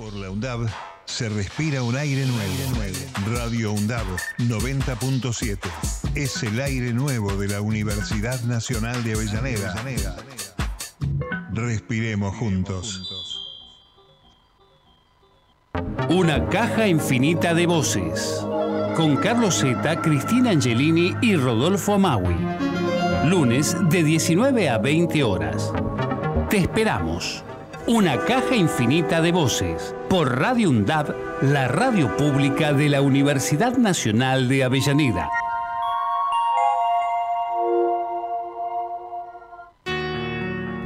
Por la UNDAB se respira un aire nuevo. Radio UNDAB 90.7 es el aire nuevo de la Universidad Nacional de Avellaneda. Respiremos juntos. Una caja infinita de voces. Con Carlos Zeta, Cristina Angelini y Rodolfo Amaui. Lunes de 19 a 20 horas. Te esperamos. Una caja infinita de voces. Por Radio UNDAB, la radio pública de la Universidad Nacional de Avellaneda.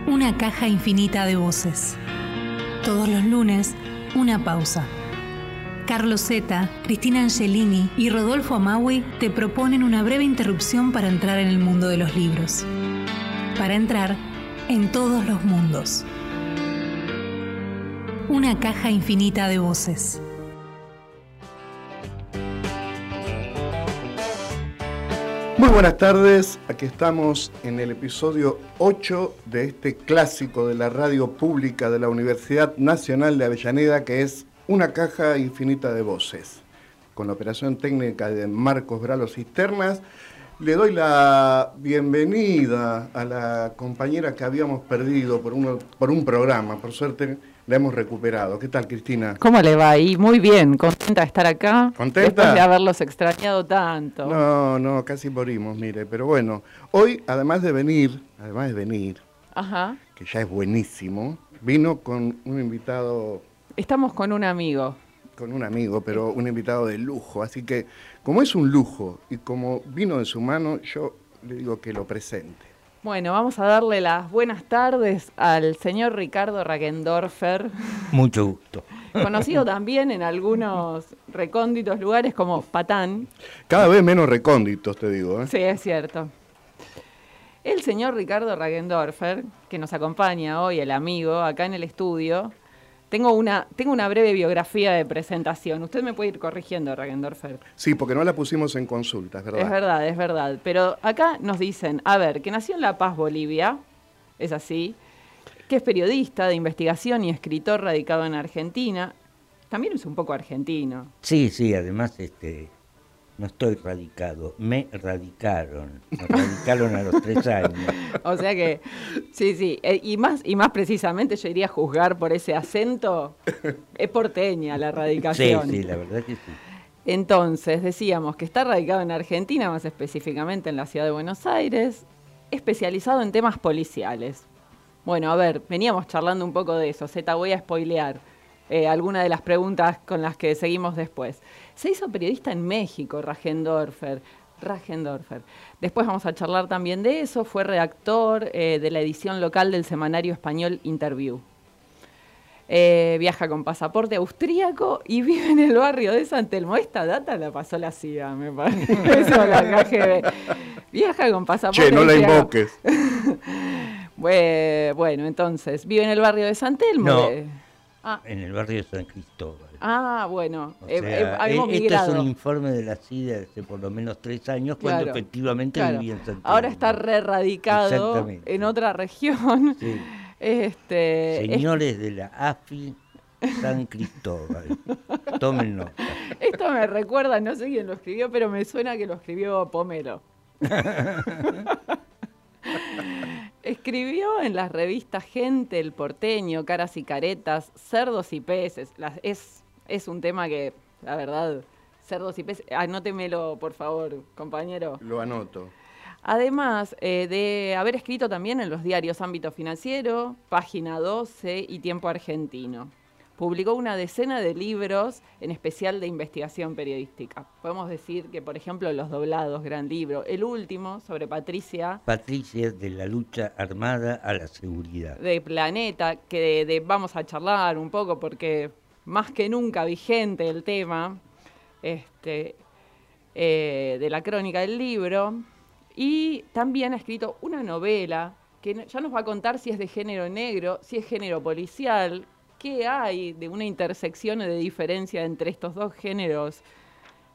Una caja infinita de voces. Todos los lunes, una pausa. Carlos Zeta, Cristina Angelini y Rodolfo Amaui te proponen una breve interrupción para entrar en el mundo de los libros. Para entrar en todos los mundos. Una caja infinita de voces. Muy buenas tardes, aquí estamos en el episodio 8 de este clásico de la radio pública de la Universidad Nacional de Avellaneda que es Una caja infinita de voces. Con la operación técnica de Marcos Bralo Cisternas, le doy la bienvenida a la compañera que habíamos perdido por, por un programa, por suerte la hemos recuperado. ¿Qué tal, Cristina? ¿Cómo le va ahí? Muy bien, contenta de estar acá. ¿Contenta? Después de haberlos extrañado tanto. No, no, casi morimos, mire. Pero bueno, hoy, además de venir, además de venir, Ajá. que ya es buenísimo, vino con un invitado, Estamos con un amigo. con un amigo, pero un invitado de lujo. Así que, como es un lujo y como vino de su mano, yo le digo que lo presente. Bueno, vamos a darle las buenas tardes al señor Ricardo Ragendorfer, Mucho gusto. conocido también en algunos recónditos lugares como Patán. Cada vez menos recónditos, te digo. ¿eh? Sí, es cierto. El señor Ricardo Ragendorfer, que nos acompaña hoy, el amigo, acá en el estudio. Tengo una, tengo una breve biografía de presentación. Usted me puede ir corrigiendo, Ragendorfer. Sí, porque no la pusimos en consulta, es verdad. Es verdad, es verdad. Pero acá nos dicen, a ver, que nació en La Paz, Bolivia, es así, que es periodista de investigación y escritor radicado en Argentina. También es un poco argentino. Sí, sí, además este, no estoy radicado, me radicaron. Me radicaron a los tres años. O sea que, sí, sí. eh, y, más, y más precisamente yo iría a juzgar por ese acento. Es porteña la Sí, radicación. sí, la verdad que sí. Entonces, decíamos que está radicado en Argentina, más específicamente en la ciudad de Buenos Aires, especializado en temas policiales. Bueno, a ver, veníamos charlando un poco de eso. Z, voy a spoilear eh, alguna de las preguntas con las que seguimos después. Se hizo periodista en México, Ragendorfer. Ragendorfer. Después vamos a charlar también de eso. Fue redactor eh, de la edición local del semanario español Interview. Eh, viaja con pasaporte austríaco y vive en el barrio de San Telmo. Esta data la pasó la CIA, me parece. Eso, la KGB. Viaja con pasaporte Che, no la invoques. Bue- Bueno, entonces, vive en el barrio de San Telmo. No. de- Ah, En el barrio de San Cristóbal. Ah, bueno, O eh, sea, eh, e- migrado. es un informe de la CIA de hace por lo menos tres años, cuando efectivamente claro. vivía en Santiago. Ahora está re radicado Exactamente. en otra región. Sí. Este, es- Señores de la AFI San Cristóbal. Tomen nota. esto me recuerda, no sé quién lo escribió, pero me suena que lo escribió Pomelo. Escribió en las revistas Gente, El Porteño, Caras y Caretas, Cerdos y Peces. Las- es, es un tema que, la verdad, cerdos y peces, anótemelo, por favor, compañero. Lo anoto. Además eh, de haber escrito también en los diarios Ámbito Financiero, Página 12 y Tiempo Argentino. Publicó una decena de libros, en especial de investigación periodística. Podemos decir que, por ejemplo, Los Doblados, gran libro. El último, sobre Patricia, Patricia de la lucha armada a la seguridad. de Planeta, que de- de- vamos a charlar un poco porque más que nunca vigente el tema este, eh, de la crónica del libro. Y también ha escrito una novela que ya nos va a contar si es de género negro, si es género policial, qué hay de una intersección o de diferencia entre estos dos géneros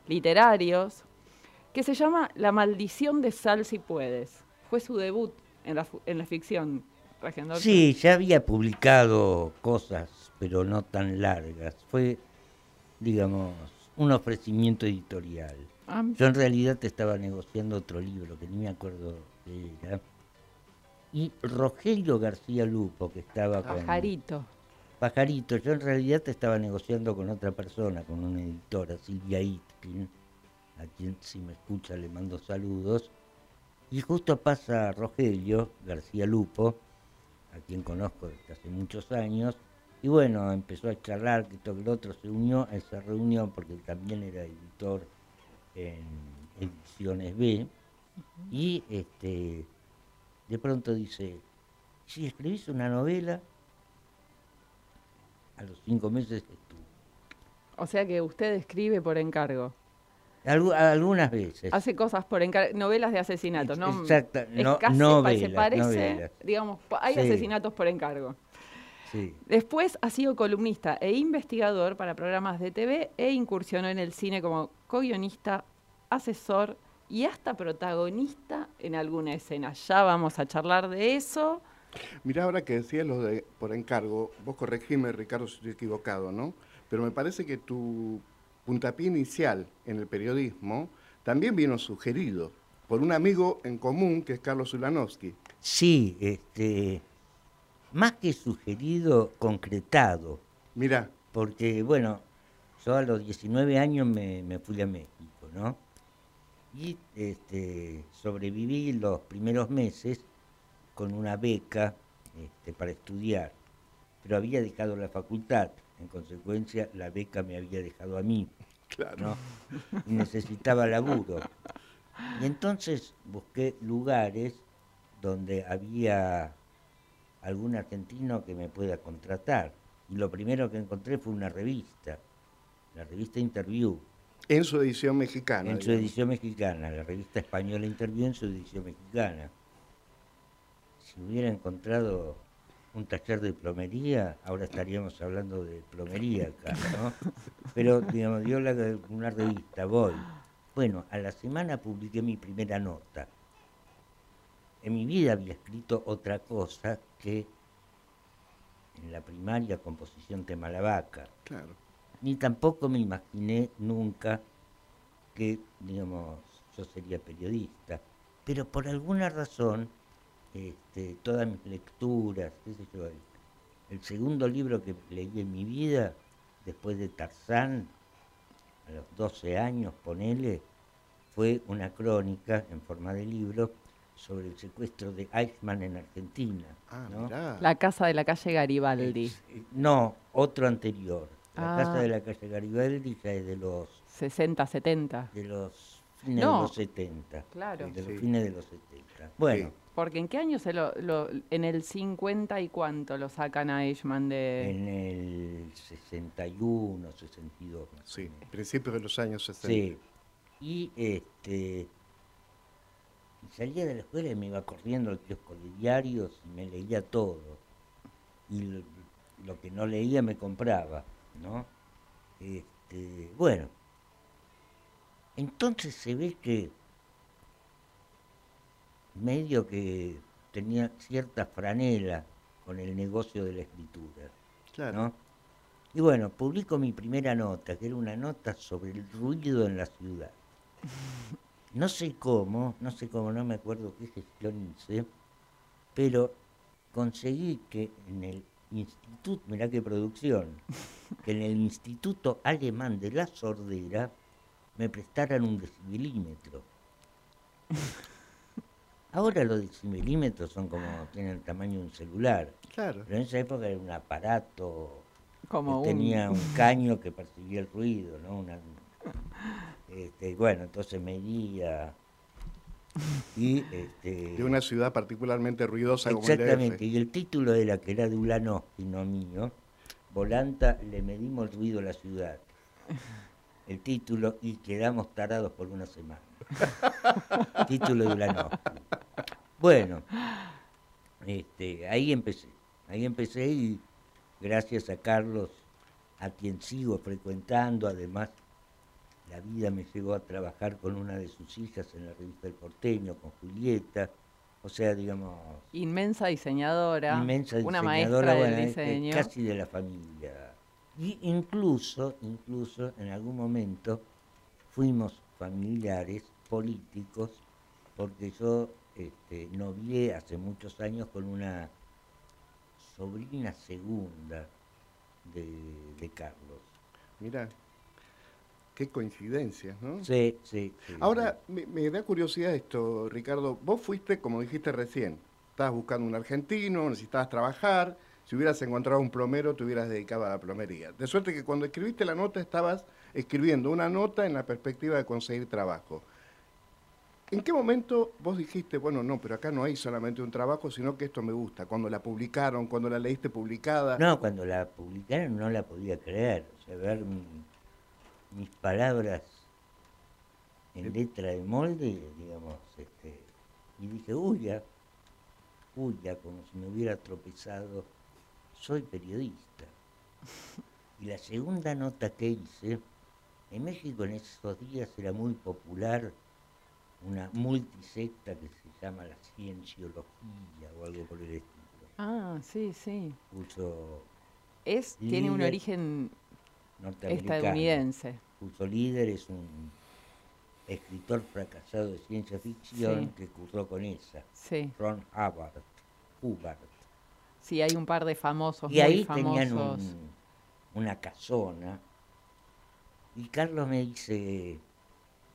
literarios, que se llama La maldición de Sal si puedes. Fue su debut en la, en la ficción. Sí, ya había publicado cosas pero no tan largas. Fue, digamos, un ofrecimiento editorial. Ah, Yo en realidad te estaba negociando otro libro, que ni me acuerdo qué era. Y Rogelio García Lupo, que estaba con... Pajarito. Pajarito, yo en realidad te estaba negociando con otra persona, con una editora, Silvia Itkin, a quien si me escucha le mando saludos. Y justo pasa Rogelio García Lupo, a quien conozco desde hace muchos años, y bueno, empezó a charlar, que que el otro, se unió a esa reunión porque él también era editor en Ediciones B, y este, de pronto dice, si escribís una novela, a los cinco meses estuvo. O sea que usted escribe por encargo. Algu- algunas veces. Hace cosas por encargo, novelas de asesinatos, ¿no? Exacta, Es no- novelas, se parece, digamos, hay Sí. asesinatos por encargo. Sí. Después ha sido columnista e investigador para programas de TV e incursionó en el cine como co-guionista, asesor y hasta protagonista en alguna escena. Ya vamos a charlar de eso. Mirá, ahora que decías lo de por encargo, vos corregime, Ricardo, si estoy equivocado, ¿no? Pero me parece que tu puntapié inicial en el periodismo también vino sugerido por un amigo en común que es Carlos Ulanowski. Sí, este, más que sugerido, concretado. Mirá, Porque, bueno, yo a los 19 años me, me fui a México, ¿no? Y este, sobreviví los primeros meses con una beca este, para estudiar. Pero había dejado la facultad, en consecuencia la beca me había dejado a mí, claro. ¿no? Y necesitaba laburo. Y entonces busqué lugares donde había algún argentino que me pueda contratar. Y lo primero que encontré fue una revista, la revista Interview, En su edición mexicana. en su edición mexicana, la revista española Interview en su edición mexicana. Si hubiera encontrado un taller de plomería, ahora estaríamos hablando de plomería acá, ¿no? Pero, digamos, dio la, una revista, voy. Bueno, a la semana publiqué mi primera nota. En mi vida había escrito otra cosa que en la primaria composición tema la vaca Claro. ni tampoco me imaginé nunca que, digamos, yo sería periodista. Pero por alguna razón, este, todas mis lecturas, qué sé yo, el, el segundo libro que leí en mi vida, después de Tarzán, a los 12 años, ponele, fue una crónica en forma de libro sobre el secuestro de Eichmann en Argentina. Ah, ¿no? mirá. La casa de la calle Garibaldi, Eh, No, otro anterior. La Ah. casa de la calle Garibaldi ya es de los 60, 70. de los fines No. de los 70. Claro. De los Sí. fines de los 70. Bueno, Porque ¿en qué año se lo, lo- en el 50 y cuánto lo sacan a Eichmann de en el 61, 62. más o Sí, principios de los años 60. Sí. Y este y salía de la escuela y me iba corriendo al kiosco de diarios y me leía todo. Y lo, lo que no leía me compraba, ¿no? Este, bueno. Entonces se ve que medio que tenía cierta franela con el negocio de la escritura. Claro. ¿no? Y bueno, publico mi primera nota, que era una nota sobre el ruido en la ciudad. No sé cómo, no sé cómo, no me acuerdo qué gestión hice, pero conseguí que en el instituto, mirá qué producción, que en el Instituto Alemán de la Sordera me prestaran un decibelímetro. Ahora los decibelímetros son como, tienen el tamaño de un celular, Claro. pero en esa época era un aparato como que un... tenía un caño que percibía el ruido, ¿no? Una, este, bueno, entonces medía y este, De una ciudad particularmente ruidosa como exactamente, y el título era que era de Ulanowski, no mío, Volanta, le medimos el ruido a la ciudad. El título, y quedamos tarados por una semana. título de Ulanowski. Bueno, este, ahí empecé, ahí empecé y gracias a Carlos, a quien sigo frecuentando, además la vida me llevó a trabajar con una de sus hijas en la revista El Porteño, con Julieta, O sea, digamos... Inmensa diseñadora. Inmensa una maestra del bueno, es- es diseño. casi de la familia. Y incluso, incluso en algún momento fuimos familiares políticos porque yo este, novié hace muchos años con una sobrina segunda de, de Carlos. Mira, qué coincidencias, ¿no? Sí, sí. sí, Ahora, me, me da curiosidad esto, Ricardo. Vos fuiste, como dijiste recién, estabas buscando un argentino, necesitabas trabajar. Si hubieras encontrado un plomero, te hubieras dedicado a la plomería. De suerte que cuando escribiste la nota, estabas escribiendo una nota en la perspectiva de conseguir trabajo. ¿En qué momento vos dijiste, bueno, no, pero acá no hay solamente un trabajo, sino que esto me gusta? Cuando la publicaron, cuando la leíste publicada. No, cuando la publicaron no la podía creer. O sea, ver mi- mis palabras en letra de molde, digamos, este, y dije, uy, ya, uy, ya, como si me hubiera tropezado, soy periodista. Y la segunda nota que hice, en México en esos días era muy popular una multisecta que se llama la cienciología o algo por el estilo. Ah, sí, sí. Puso Es, tiene un origen norteamericano. estadounidense. Puso líder, es un escritor fracasado de ciencia ficción Sí. que cursó con esa, Sí. Ron Hubbard. Hubbard. Sí, hay un par de famosos, Y muy ahí famosos. tenían un- una casona. Y Carlos me dice,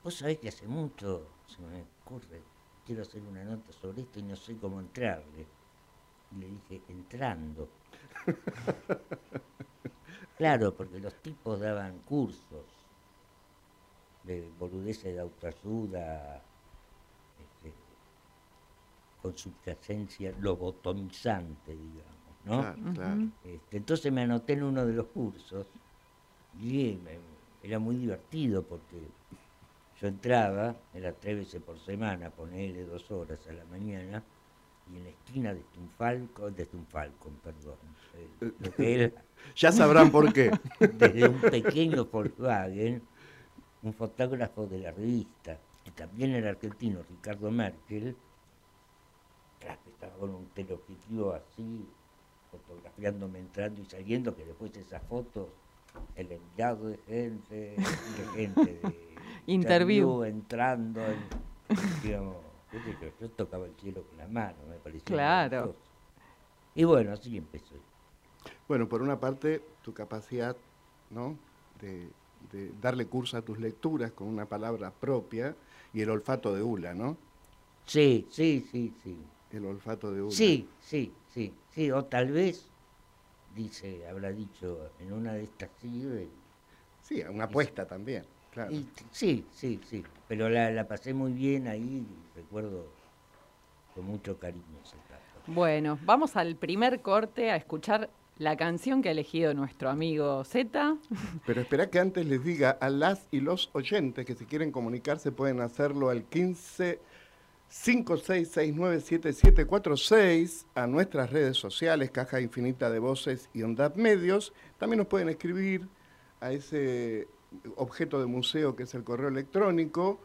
vos sabés que hace mucho se me ocurre, quiero hacer una nota sobre esto y no sé cómo entrarle. Y le dije, entrando. claro, porque los tipos daban cursos de boludeces de autoayuda, este, con subyacencia lobotomizante, digamos, ¿no? Claro, claro. Este, entonces me anoté en uno de los cursos y eh, me- era muy divertido porque yo entraba, era tres veces por semana, ponele dos horas a la mañana, y en la esquina de Tunfalco, de Tunfalcon, perdón, eh, lo que era Ya sabrán por qué. desde un pequeño Volkswagen, un fotógrafo de la revista, que también era argentino, Ricardo Merkel, estaba con un teleobjetivo así, fotografiándome entrando y saliendo, que después esas fotos, el enviado de gente, de gente de Interview. entrando, en- digamos, yo, yo tocaba el cielo con la mano, me parecía. Claro. maravilloso. Y bueno, así empezó. Bueno, por una parte, tu capacidad, ¿no? De, de darle curso a tus lecturas con una palabra propia y el olfato de Ula, ¿no? Sí, sí, sí, sí. El olfato de Ula. Sí, sí, sí, sí, o tal vez, dice, habrá dicho en una de estas sí, Sí, una apuesta también, claro. y t- sí, sí, sí, pero la, la pasé muy bien ahí, recuerdo con mucho cariño etapa. Bueno, vamos al primer corte a escuchar la canción que ha elegido nuestro amigo Z. Pero espera que antes les diga a las y los oyentes que si quieren comunicarse pueden hacerlo al 15 56697746 a nuestras redes sociales, Caja Infinita de Voces y Ondad Medios. También nos pueden escribir a ese objeto de museo que es el correo electrónico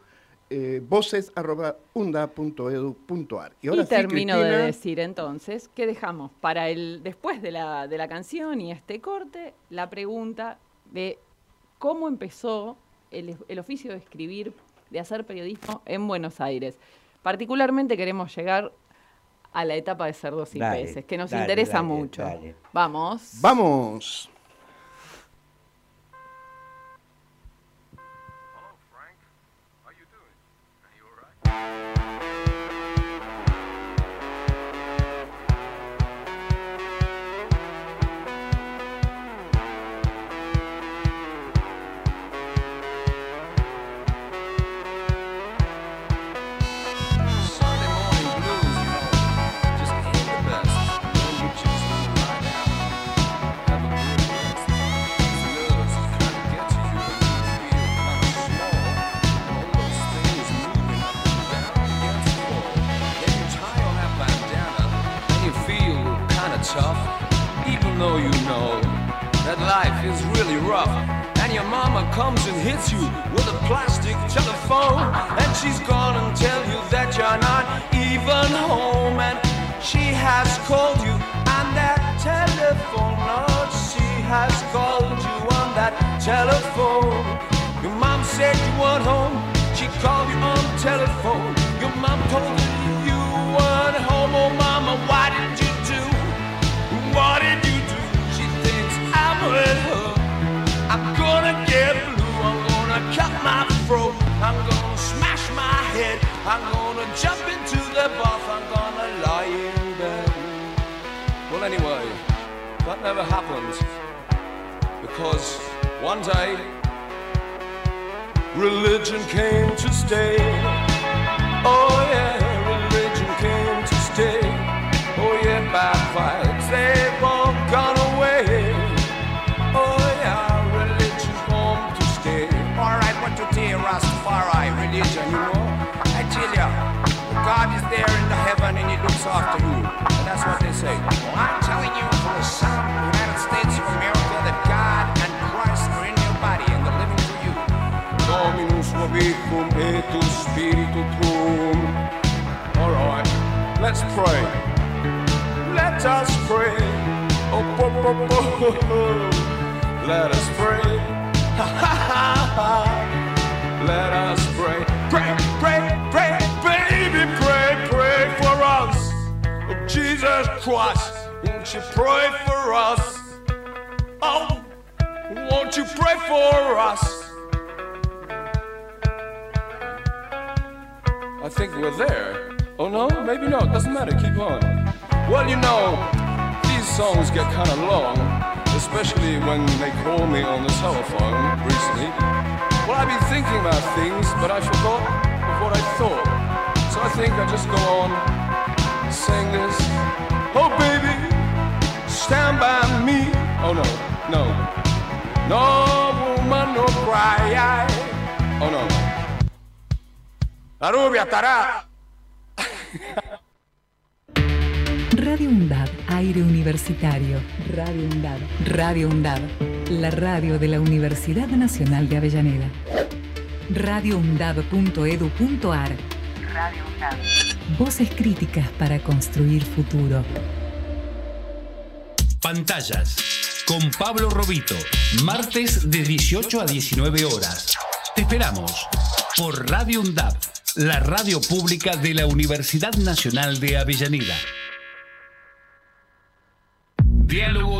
eh, voces@unda.edu.ar. Y, ahora sí, termino de Cristina, decir entonces que dejamos para el después de la, de la canción y este corte la pregunta de cómo empezó el, el oficio de escribir, de hacer periodismo en Buenos Aires. Particularmente queremos llegar a la etapa de cerdos y Dale, peces, que nos dale, interesa dale, mucho. dale. Vamos. Vamos. Life is really rough. And and your mama comes and hits you with a plastic telephone. And she's gonna tell you that you're not even home. And she has called you on that telephone. No, she has called you on that telephone. Your mom said you weren't home. She called you on telephone. Your mom told you you weren't home. Oh, cut my throat. I'm gonna smash my head. I'm gonna jump into the bath. I'm gonna lie in bed. Well, anyway, that never happened. Because one day, religion came to stay. Oh, yeah, heaven and he looks after you. And that's what they say. I'm telling you from the South, United States of America, that God and Christ are in your body and they're living for you. Dominus vobiscum et spiritu tuum. All right, let's pray. Let us pray. Oh, po, po, po. Let us pray. Ha, ha, ha, ha. Let us. Pray, pray, pray, baby, pray, pray for us. Oh, Jesus Christ, won't you pray for us? Oh, won't you pray for us? I think we're there. Oh no, maybe not. Doesn't matter. Keep on. Well, you know, these songs get kind of long, especially when they call me on the telephone recently. Well, I've been thinking about things, but I forgot what I thought. I think I just go on saying this. Oh, baby, stand by me. Oh no, no, no woman, no cry. Oh no. La rubia estará. Radio UNDAD, aire universitario. Radio UNDAD, Radio UNDAD, la radio de la Universidad Nacional de Avellaneda. radioundad.edu.ar Radio. Voces críticas para construir futuro. Pantallas. Con Pablo Robito. Martes de 18 a 19 horas. Te esperamos por Radio UNDAB, la radio pública de la Universidad Nacional de Avellaneda. Diálogo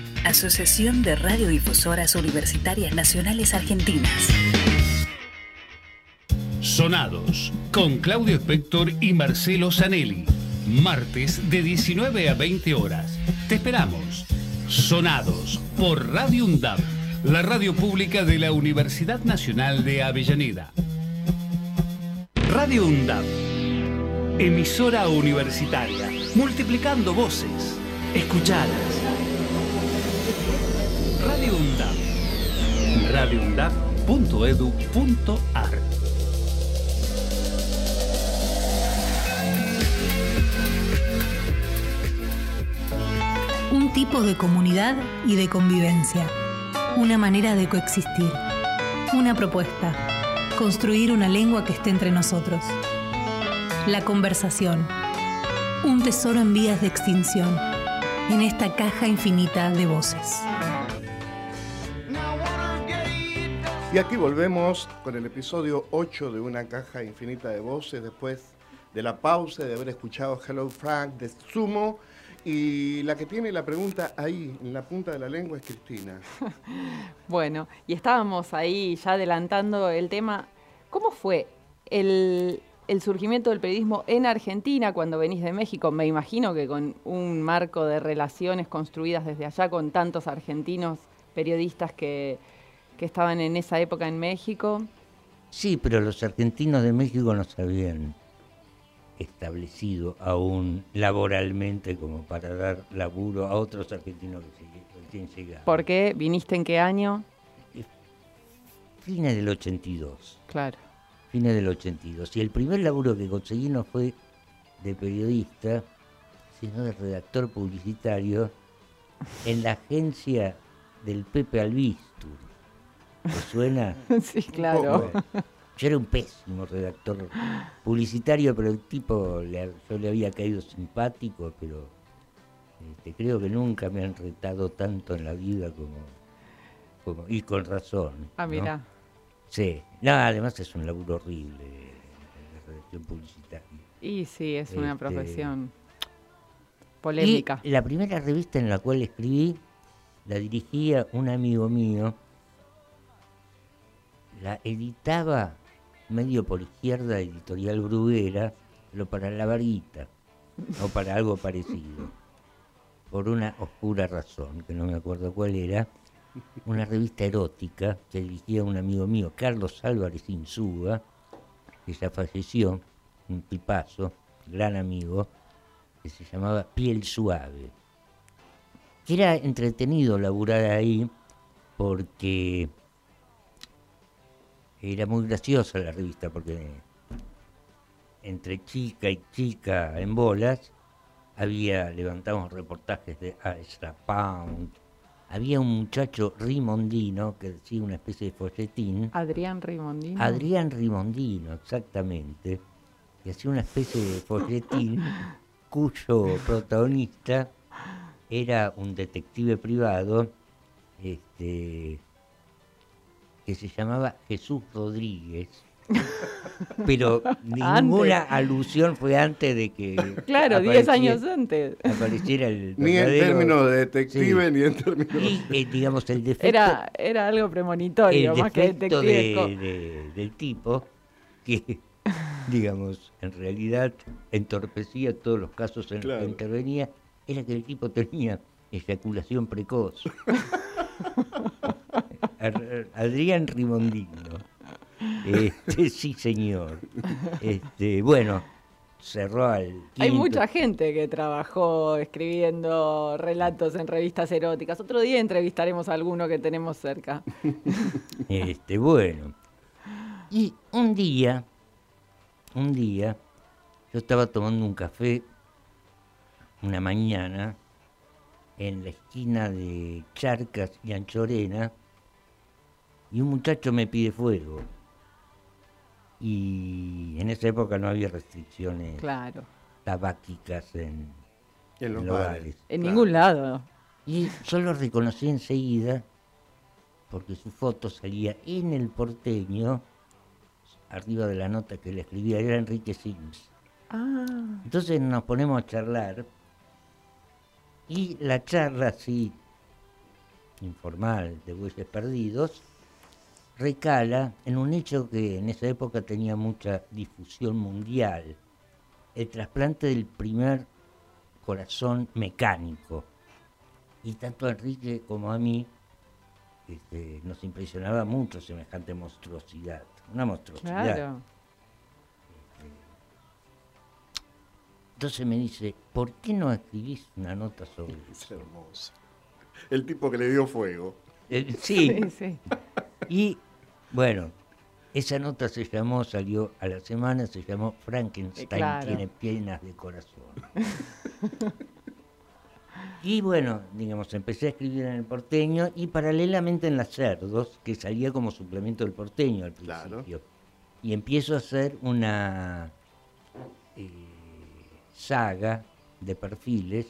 Asociación de Radiodifusoras Universitarias Nacionales Argentinas. Sonados, con Claudio Spector y Marcelo Zanelli. Martes de 19 a 20 horas. Te esperamos. Sonados por Radio UNDAP, la radio pública de la Universidad Nacional de Avellaneda. Radio UNDAP, emisora universitaria, multiplicando voces. Escuchadas. Radio UNDAP. radioundap.edu.ar Un tipo de comunidad y de convivencia. Una manera de coexistir. Una propuesta. Construir una lengua que esté entre nosotros. La conversación. Un tesoro en vías de extinción. En esta caja infinita de voces. Y aquí volvemos con el episodio 8 de Una caja infinita de voces, después de la pausa de haber escuchado Hello Frank de Sumo. Y la que tiene la pregunta ahí, en la punta de la lengua, es Cristina. Bueno, y estábamos ahí ya adelantando el tema. ¿Cómo fue el, el surgimiento del periodismo en Argentina cuando venís de México? Me imagino que con un marco de relaciones construidas desde allá con tantos argentinos periodistas que, que estaban en esa época en México. Sí, pero los argentinos de México no se habían establecido aún laboralmente como para dar laburo a otros argentinos que recién llegaban. ¿Por qué? ¿Viniste en qué año? Fines del 82. Claro. Fines del 82. Y el primer laburo que conseguí no fue de periodista, sino de redactor publicitario en la agencia del Pepe Albistur. ¿Te suena? Sí, claro. Yo era un pésimo redactor publicitario, pero el tipo, le- yo le había caído simpático, pero este, creo que nunca me han retado tanto en la vida como, como y con razón. Ah, ¿no? mira. Sí, no, además es un laburo horrible, la redacción publicitaria. Y sí, es una Este, profesión polémica. Y la primera revista en la cual escribí la dirigía un amigo mío, la editaba medio por izquierda editorial Bruguera, pero para la varguita, o para algo parecido, por una oscura razón, que no me acuerdo cuál era, una revista erótica que dirigía un amigo mío, Carlos Álvarez Insúa, que ya falleció, un tipazo, gran amigo, que se llamaba Piel Suave. Que era entretenido laburar ahí porque era muy graciosa la revista, porque entre chica y chica en bolas había, levantamos reportajes de Ezra Pound, había un muchacho rimondino que decía una especie de folletín, Adrián Rimondino. Adrián Rimondino, exactamente, que hacía una especie de folletín cuyo protagonista era un detective privado este, que se llamaba Jesús Rodríguez. Pero ninguna alusión fue antes de que Claro, 10 apareciera- años antes. apareciera el Ni en términos de detective, Sí. ni en términos... Y, eh, digamos, el defecto Era, era algo premonitorio, el más que detectivesco. de- de- del tipo que, digamos, en realidad entorpecía todos los casos en los Claro. que intervenía, era que el tipo tenía eyaculación precoz. Adrián Rimondino. Este, sí, señor. Este, bueno, cerró al Hay mucha gente que trabajó escribiendo relatos en revistas eróticas. Otro día entrevistaremos a alguno que tenemos cerca. Este, bueno. Y un día, un día, yo estaba tomando un café una mañana en la esquina de Charcas y Anchorena y un muchacho me pide fuego. Y en esa época no había restricciones Claro. tabáquicas en, En los en bares. En ningún lado. y yo lo reconocí enseguida porque su foto salía en el porteño, arriba de la nota que le escribía, era Enrique Sims. Ah, Entonces nos ponemos a charlar y la charla así, informal, de bueyes perdidos, recala en un hecho que en esa época tenía mucha difusión mundial, el trasplante del primer corazón mecánico. Y tanto a Enrique como a mí este, nos impresionaba mucho semejante monstruosidad, una monstruosidad. claro. Entonces me dice, ¿por qué no escribís una nota sobre Es eso? hermoso. El tipo que le dio fuego. Eh, sí. Sí, sí. Y bueno, esa nota se llamó, salió a la semana, se llamó Frankenstein Eh, claro. tiene piernas de corazón. y bueno, digamos, empecé a escribir en el porteño y paralelamente en las cerdos, que salía como suplemento del porteño al principio. Claro. Y empiezo a hacer una eh, saga de perfiles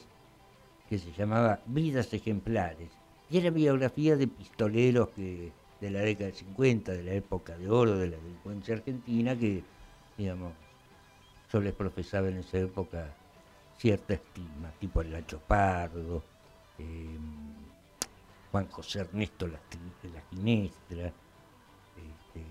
que se llamaba Vidas Ejemplares. Y era biografía de pistoleros que de la década del 50, de la época de oro de la delincuencia argentina, que, digamos, yo les profesaba en esa época cierta estima, tipo el Lacho Pardo, eh, Juan José Ernesto La, la Ginestra, este,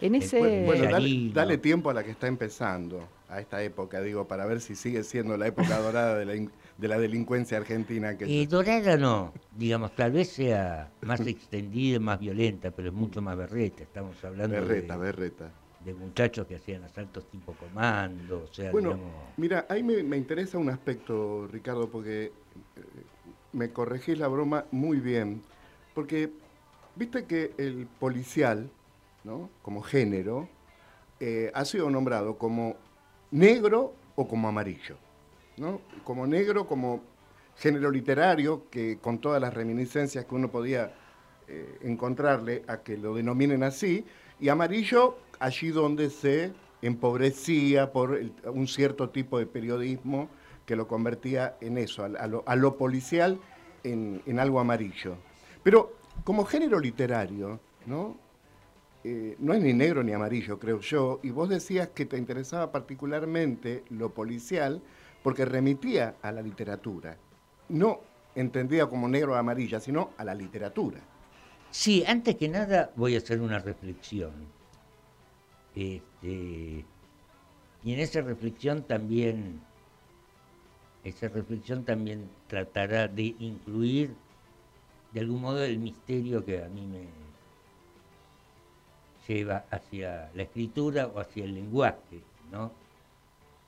En ese- Bueno, dale, dale tiempo a la que está empezando, a esta época, digo, para ver si sigue siendo la época dorada de la, in- de la delincuencia argentina. Que Eh, dorada no, digamos, tal vez sea más extendida, más violenta, pero es mucho más berreta. Estamos hablando Berreta, de, berreta. de muchachos que hacían asaltos tipo comando, o sea, Bueno, digamos, mira, ahí me, me interesa un aspecto, Ricardo, porque eh, me corregís la broma muy bien, porque viste que el policial, ¿no? como género, eh, ha sido nombrado como negro o como amarillo. ¿No? Como negro, como género literario, que con todas las reminiscencias que uno podía eh, encontrarle a que lo denominen así, y amarillo allí donde se empobrecía por un cierto tipo de periodismo que lo convertía en eso, a, lo, policial en, en algo amarillo. Pero como género literario, ¿no? Eh, no es ni negro ni amarillo, creo yo, y vos decías que te interesaba particularmente lo policial porque remitía a la literatura, no entendida como negro o amarilla, sino a la literatura. Sí, antes que nada voy a hacer una reflexión. Este, y en esa reflexión también, esa reflexión también tratará de incluir de algún modo el misterio que a mí me lleva hacia la escritura o hacia el lenguaje, ¿no?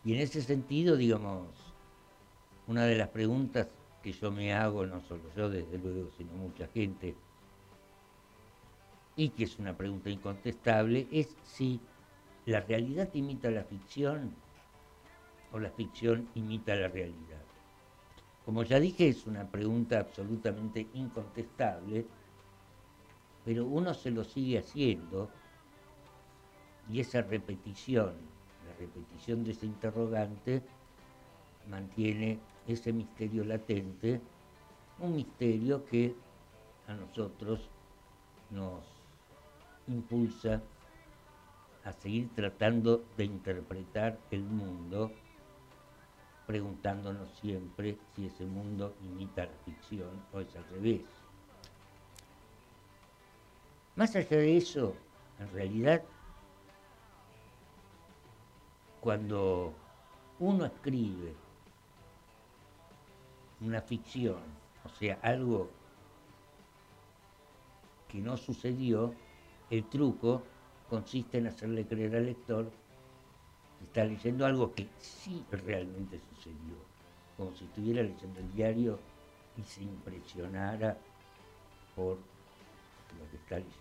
Y en ese sentido, digamos, una de las preguntas que yo me hago, no solo yo, desde luego, sino mucha gente, y que es una pregunta incontestable, es si la realidad imita la ficción o la ficción imita la realidad. Como ya dije, es una pregunta absolutamente incontestable, pero uno se lo sigue haciendo y esa repetición, repetición de ese interrogante, mantiene ese misterio latente, un misterio que a nosotros nos impulsa a seguir tratando de interpretar el mundo, preguntándonos siempre si ese mundo imita la ficción o es al revés. Más allá de eso, en realidad, cuando uno escribe una ficción, o sea, algo que no sucedió, el truco consiste en hacerle creer al lector que está leyendo algo que sí realmente sucedió, como si estuviera leyendo el diario y se impresionara por lo que está leyendo.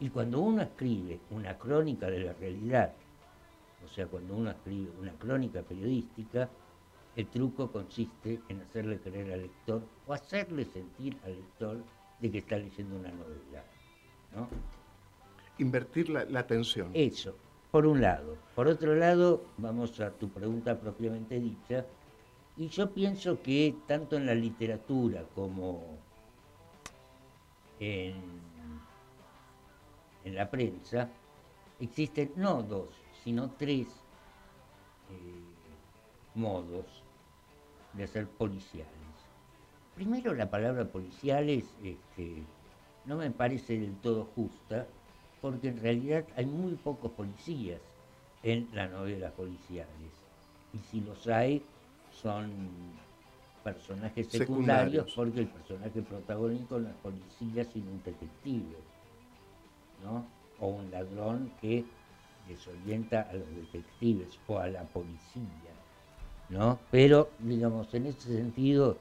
Y cuando uno escribe una crónica de la realidad, o sea, cuando uno escribe una crónica periodística, el truco consiste en hacerle creer al lector o hacerle sentir al lector de que está leyendo una novela. ¿no? Invertir la, la atención. Eso, por un lado. Por otro lado, vamos a tu pregunta propiamente dicha, y yo pienso que tanto en la literatura como en, en la prensa existen no dos, sino tres eh, modos de ser policiales. Primero, la palabra policiales este, no me parece del todo justa, porque en realidad hay muy pocos policías en las novelas policiales. Y si los hay, son personajes secundarios, Secundarios. porque el personaje protagónico no es policía, sino un detective, ¿no? O un ladrón que desorienta a los detectives o a la policía, ¿no? Pero, digamos, en ese sentido,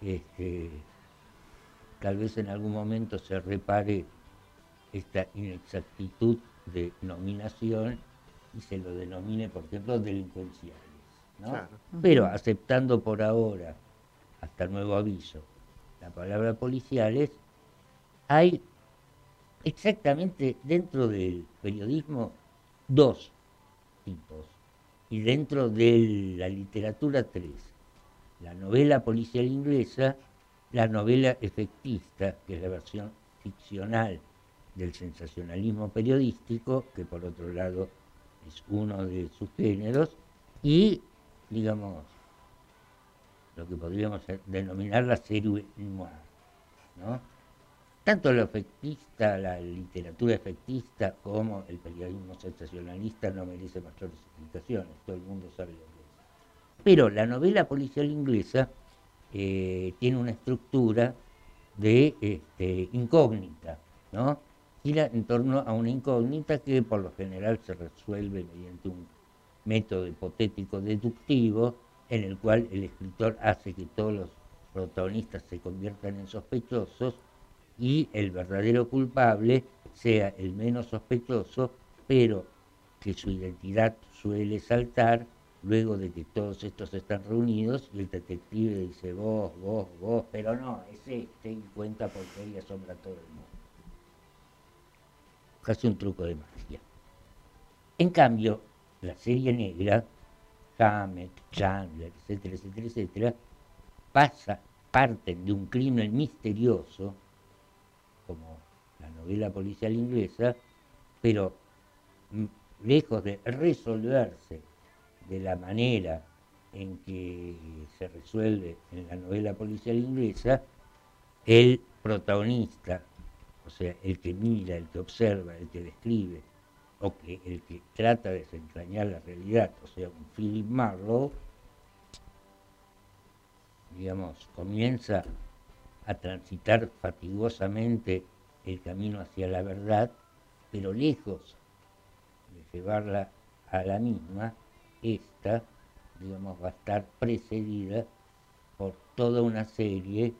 este, tal vez en algún momento se repare esta inexactitud de nominación y se lo denomine, por ejemplo, delincuenciales. ¿no? Claro. Pero aceptando por ahora, hasta nuevo aviso, la palabra policiales, hay exactamente dentro del periodismo dos tipos y dentro de la literatura tres. La novela policial inglesa la novela efectista, que es la versión ficcional del sensacionalismo periodístico, que por otro lado es uno de sus géneros, y, digamos, lo que podríamos denominar la serie noir, ¿no? Tanto lo efectista, la literatura efectista, como el periodismo sensacionalista no merece mayores explicaciones, todo el mundo sabe lo que es. Pero la novela policial inglesa eh, tiene una estructura de este, incógnita, ¿no? Gira en torno a una incógnita que por lo general se resuelve mediante un método hipotético deductivo en el cual el escritor hace que todos los protagonistas se conviertan en sospechosos y el verdadero culpable sea el menos sospechoso, pero que su identidad suele saltar luego de que todos estos están reunidos y el detective dice vos, vos, vos, pero no, es este y cuenta porque él asombra a todo el mundo. Casi un truco de magia. En cambio, la serie negra, Hammett, Chandler, etcétera, etcétera, etcétera, pasa, parten de un crimen misterioso, como la novela policial inglesa, pero mm, lejos de resolverse de la manera en que se resuelve en la novela policial inglesa, el protagonista, o sea, el que mira, el que observa, el que describe, o que el que trata de desentrañar la realidad, o sea, un Philip Marlowe, digamos, comienza a transitar fatigosamente el camino hacia la verdad, pero lejos de llevarla a la misma, esta, digamos, va a estar precedida por toda una serie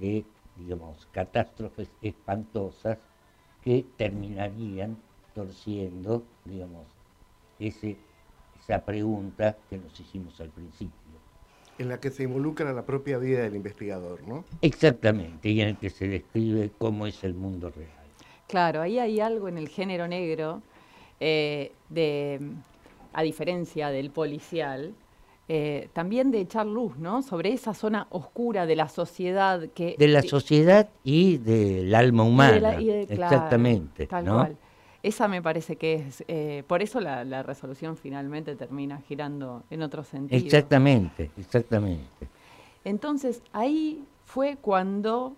de, digamos, catástrofes espantosas que terminarían torciendo, digamos, esa pregunta que nos hicimos al principio. En la que se involucra la propia vida del investigador, ¿no? Exactamente, y en el que se describe cómo es el mundo real. Claro, ahí hay algo en el género negro, eh, de, a diferencia del policial, eh, también de echar luz, ¿no? Sobre esa zona oscura de la sociedad que... De la sociedad y del alma humana, y de la- y de- claro, exactamente, tal ¿no? cual. Esa me parece que es, eh, por eso la, la resolución finalmente termina girando en otro sentido. Exactamente, exactamente. Entonces ahí fue cuando,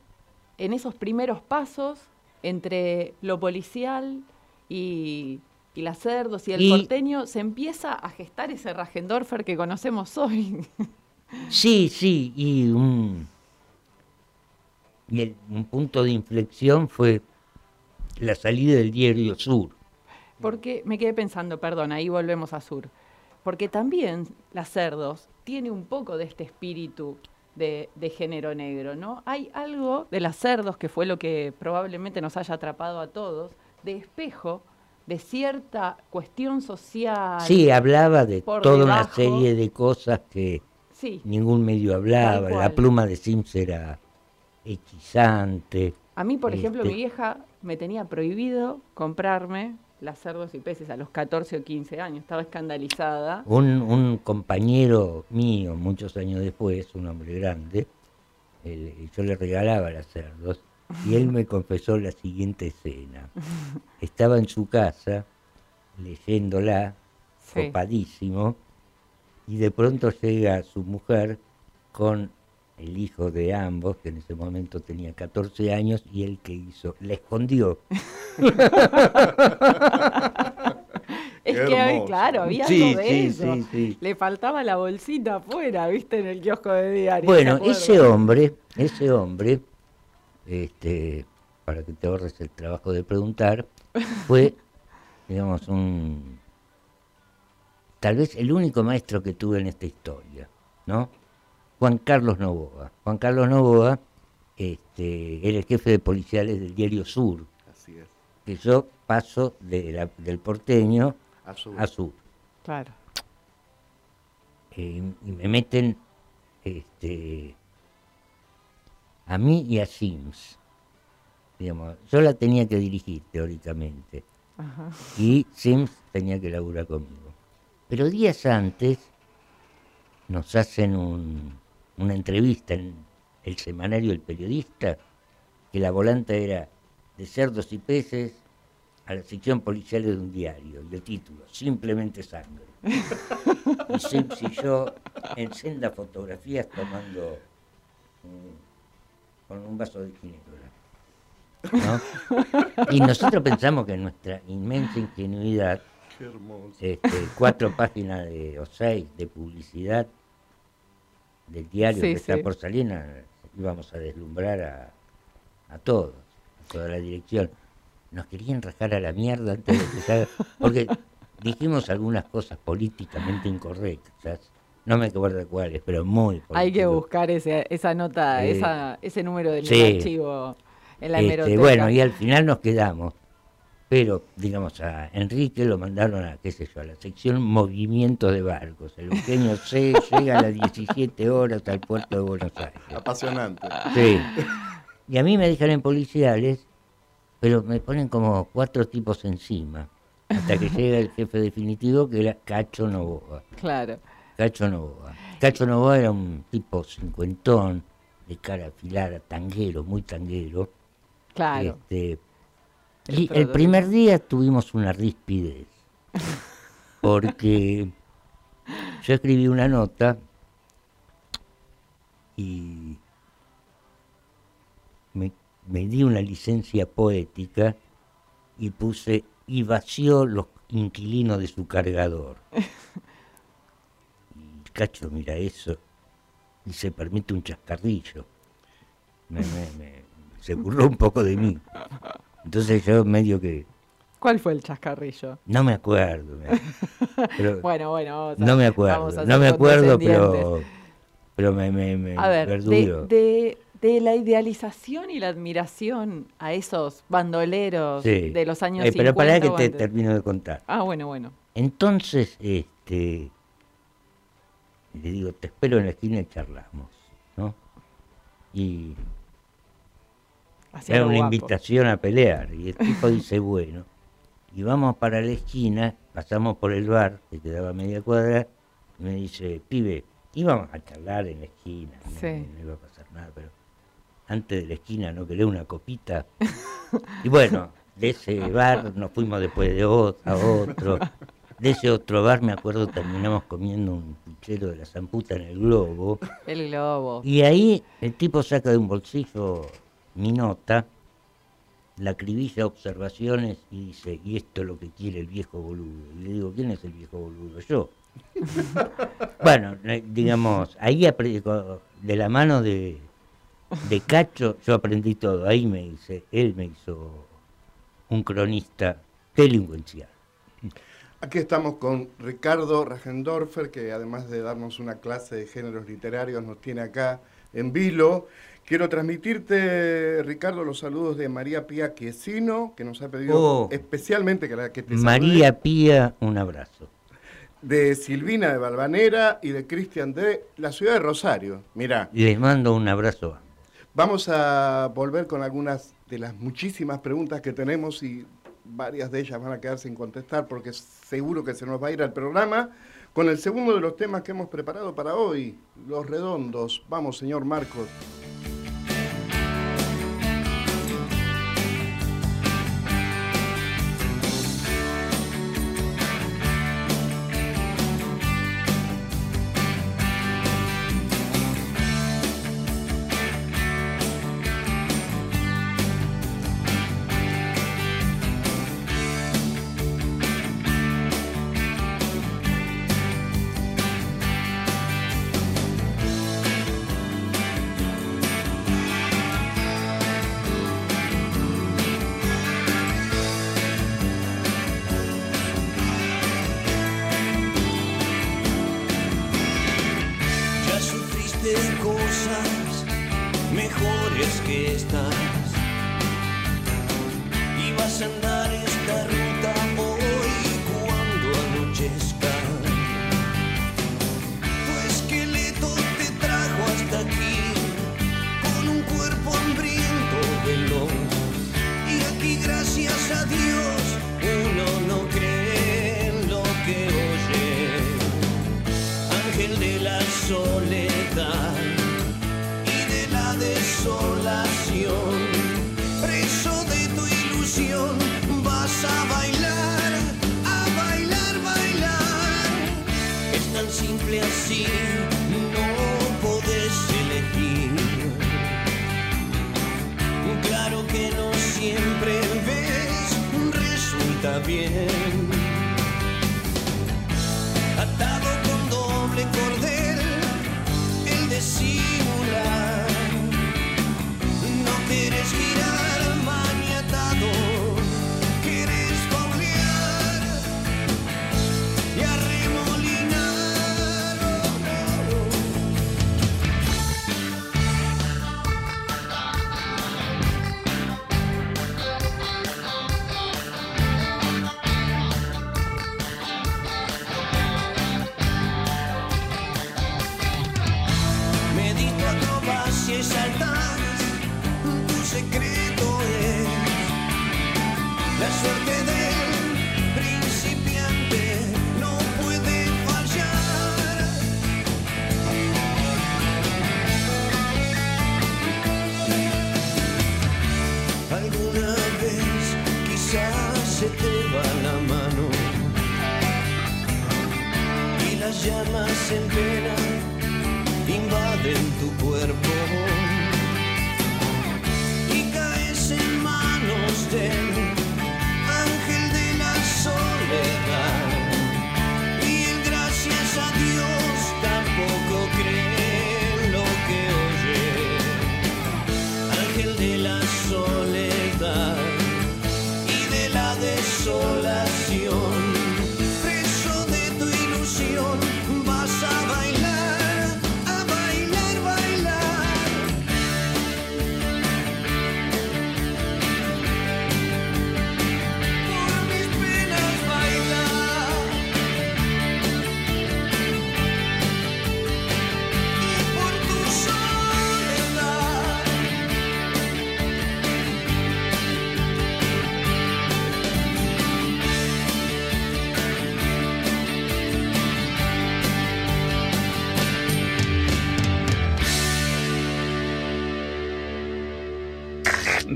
en esos primeros pasos entre lo policial y, y las cerdos y el Y- porteño, se empieza a gestar ese Ragendorfer que conocemos hoy. Sí, sí, y un, y el- un punto de inflexión fue la salida del diario Sur. Porque me quedé pensando, perdón, ahí volvemos a Sur. Porque también las cerdos tiene un poco de este espíritu de, de género negro, ¿no? Hay algo de las cerdos, que fue lo que probablemente nos haya atrapado a todos, de espejo de cierta cuestión social. Sí, hablaba de toda una serie de cosas que Sí. ningún medio hablaba. La pluma de Sims era hechizante. A mí, por ejemplo, Este, mi vieja me tenía prohibido comprarme las cerdos y peces a los 14 o 15 años. Estaba escandalizada. Un, un compañero mío, muchos años después, un hombre grande, él- yo le regalaba las cerdos y él me confesó la siguiente escena. Estaba en su casa leyéndola, Sí. copadísimo, y de pronto llega su mujer con el hijo de ambos, que en ese momento tenía 14 años, y él que hizo, la escondió. Es Qué que, hay- hermoso. claro, había Sí, algo de sí, eso. sí, sí. Le faltaba la bolsita afuera, ¿viste? En el kiosco de diario. Bueno, ¿se ese hombre, ese hombre, este, para que te ahorres el trabajo de preguntar, fue, digamos, un, tal vez el único maestro que tuve en esta historia, ¿no? Juan Carlos Novoa. Juan Carlos Novoa, este, era el jefe de policiales del diario Sur, Así es. que yo paso de la- del porteño A Sur. a Sur. Claro. Eh, y me meten este, a mí y a Sims. Digamos, yo la tenía que dirigir teóricamente Ajá. y Sims tenía que laburar conmigo. Pero días antes nos hacen un- una entrevista en, el semanario El Periodista, que la volanta era de cerdos y peces a la sección policial de un diario, y el título, Simplemente Sangre. y Sips y yo en senda fotografías tomando un- con un vaso de ginebra. ¿no? Y nosotros pensamos que nuestra inmensa ingenuidad, Qué este, cuatro páginas de, o seis de publicidad del diario Sí, que está sí. por salir, na- íbamos a deslumbrar a, a todos, a toda la dirección. Nos querían rajar a la mierda antes de empezar, porque dijimos algunas cosas políticamente incorrectas, no me acuerdo cuáles, pero muy Hay que político. buscar ese, esa nota, Eh, esa, ese número del sí. archivo en la Este, bueno, y al final nos quedamos. Pero, digamos, a Enrique lo mandaron a, qué sé yo, a la sección Movimiento de Barcos. El Eugenio C llega a las 17 horas al puerto de Buenos Aires. Apasionante. Sí. Y a mí me dejan en policiales, pero me ponen como cuatro tipos encima. Hasta que llega el jefe definitivo, que era Cacho Novoa. Claro. Cacho Novoa. Cacho Novoa era un tipo cincuentón, de cara afilada, tanguero, muy tanguero. Claro. Este, El el primer día tuvimos una rispidez, porque yo escribí una nota y me, me di una licencia poética y puse y vació los inquilinos de su cargador. Y Cacho mira eso y se permite un chascarrillo. Me- me- me- se burló un poco de mí. Entonces yo medio que... ¿Cuál fue el chascarrillo? No me acuerdo. pero- Bueno, bueno, vamos a- no me vamos acuerdo. a No me acuerdo, pero, pero me, me, me A ver, de, de, de la idealización y la admiración a esos bandoleros Sí. de los años Eh, 50 pero para que te antes. termino de contar. Ah, bueno, bueno. Entonces, este, le digo, te espero en la esquina y charlamos, ¿no? Y Era una invitación a pelear. Y el tipo dice, bueno, y vamos para la esquina, pasamos por el bar, que quedaba media cuadra, y me dice, pibe, íbamos a charlar en la esquina, no, Sí. no iba a pasar nada, pero antes de la esquina no querés una copita. y bueno, de ese bar nos fuimos después de otro, a otro. De ese otro bar, me acuerdo, terminamos comiendo un puchero de la zamputa en el globo. El globo. Y ahí el tipo saca de un bolsillo mi nota, la acribilla observaciones y dice, y esto es lo que quiere el viejo boludo. Y le digo, ¿quién es el viejo boludo? Yo. bueno, eh, digamos, ahí apre- co- de la mano de, de Cacho yo aprendí todo. Ahí me hice, él me hizo un cronista delincuencial. Aquí estamos con Ricardo Rajendorfer, que además de darnos una clase de géneros literarios, nos tiene acá en vilo. Quiero transmitirte, Ricardo, los saludos de María Pía Quiesino, que nos ha pedido Oh. especialmente que, la- que te salude, María Pía, un abrazo. de Silvina de Balvanera y de Cristian de la ciudad de Rosario. Mirá, Les mando un abrazo. vamos a volver con algunas de las muchísimas preguntas que tenemos y varias de ellas van a quedar sin contestar porque seguro que se nos va a ir al programa. Con el segundo de los temas que hemos preparado para hoy, los redondos. Vamos, señor Marcos.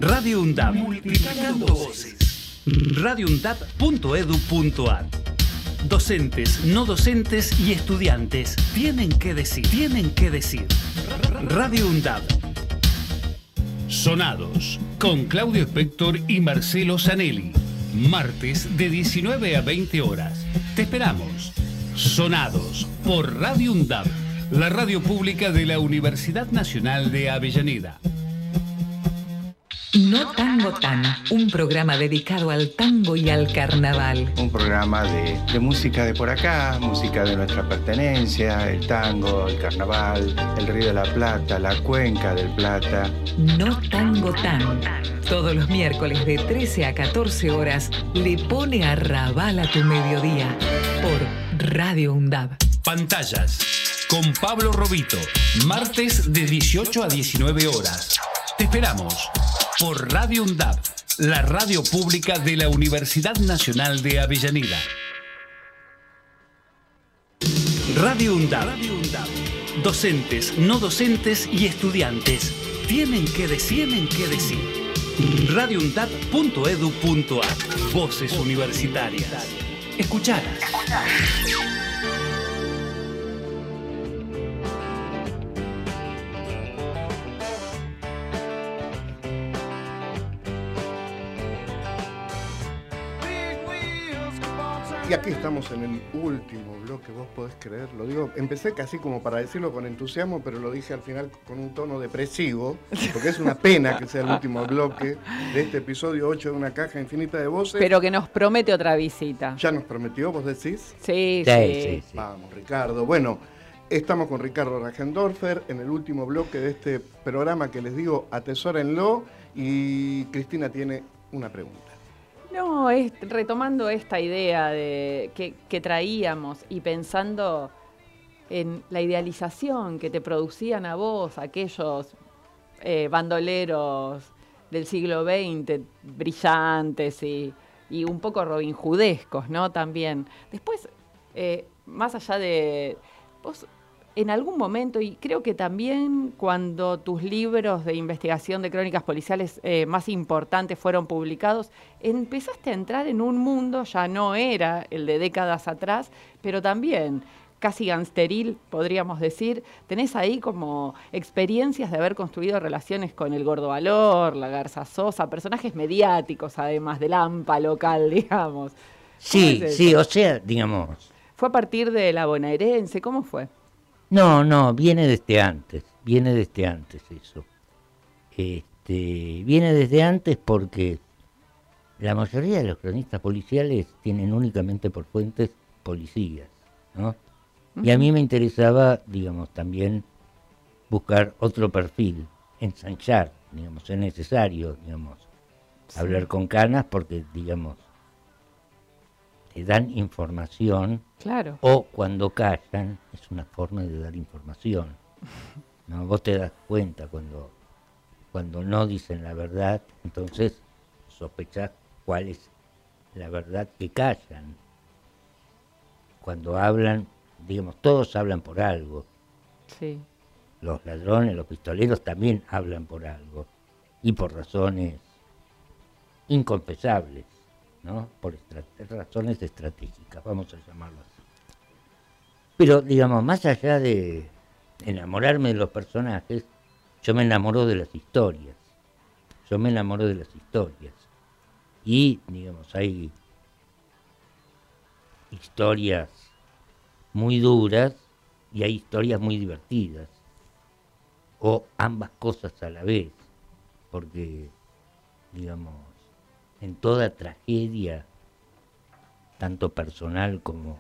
Radio UNDAP. Multiplicando voces. radioundap.edu.ar Docentes, no docentes y estudiantes tienen que decir, tienen que decir. Radio UNDAP. Sonados con Claudio Spector y Marcelo Zanelli. Martes de 19 a 20 horas. Te esperamos. Sonados por Radio UNDAP, la radio pública de la Universidad Nacional de Avellaneda. No Tango Tan, un programa dedicado al tango y al carnaval. Un programa de, de música de por acá, música de nuestra pertenencia, el tango, el carnaval, el Río de la Plata, la Cuenca del Plata. No Tango Tan. Todos los miércoles de 13 a 14 horas le pone a rabal a tu mediodía por Radio UNDAB. Pantallas con Pablo Robito, martes de 18 a 19 horas. Te esperamos por Radio UNDAB, la radio pública de la Universidad Nacional de Avellaneda. Radio UNDAB. Docentes, no docentes y estudiantes tienen que decir, tienen que decir. radioundab.edu.ar Voces universitarias. Escuchalas. Y aquí estamos en el último bloque, vos podés creer. Lo digo, empecé casi como para decirlo con entusiasmo, pero lo dije al final con un tono depresivo, porque es una pena que sea el último bloque de este episodio 8 de una caja infinita de voces. Pero que nos promete otra visita. ¿Ya nos prometió, vos decís? Sí, Sí, sí. sí, sí. Vamos, Ricardo. Bueno, estamos con Ricardo Rajendorfer en el último bloque de este programa que les digo, atesórenlo. Y Cristina tiene una pregunta. No, es, retomando esta idea de que, traíamos y pensando en la idealización que te producían a vos aquellos eh, bandoleros del siglo XX, brillantes y, y un poco robinjudescos, ¿no? También. Después, eh, más allá de... en algún momento, y creo que también cuando tus libros de investigación de crónicas policiales eh, más importantes fueron publicados, empezaste a entrar en un mundo, ya no era el de décadas atrás, pero también casi gangsteril, podríamos decir. Tenés ahí como experiencias de haber construido relaciones con el Gordo Valor, la Garza Sosa, personajes mediáticos además del AMPA local, digamos. ¿Cómo Sí, es sí, o sea, digamos, ¿Fue a partir de la bonaerense? ¿Cómo fue? No, no, viene desde antes, viene desde antes eso. Este, viene desde antes porque la mayoría de los cronistas policiales tienen únicamente por fuentes policías, ¿no? Y a mí me interesaba, digamos, también buscar otro perfil, ensanchar, digamos, es necesario, digamos, hablar con canas porque, digamos, te dan información Claro. o cuando callan es una forma de dar información. ¿no? Vos te das cuenta cuando, cuando no dicen la verdad, entonces sospechás cuál es la verdad que callan. Cuando hablan, digamos, todos hablan por algo. Sí. Los ladrones, los pistoleros también hablan por algo. Y por razones inconfesables, ¿no? Por razones estratégicas, vamos a llamarlo así. Pero, digamos, más allá de enamorarme de los personajes, yo me enamoro de las historias. Yo me enamoro de las historias. Y, digamos, hay historias muy duras y hay historias muy divertidas. O ambas cosas a la vez. Porque, digamos, en toda tragedia, tanto personal como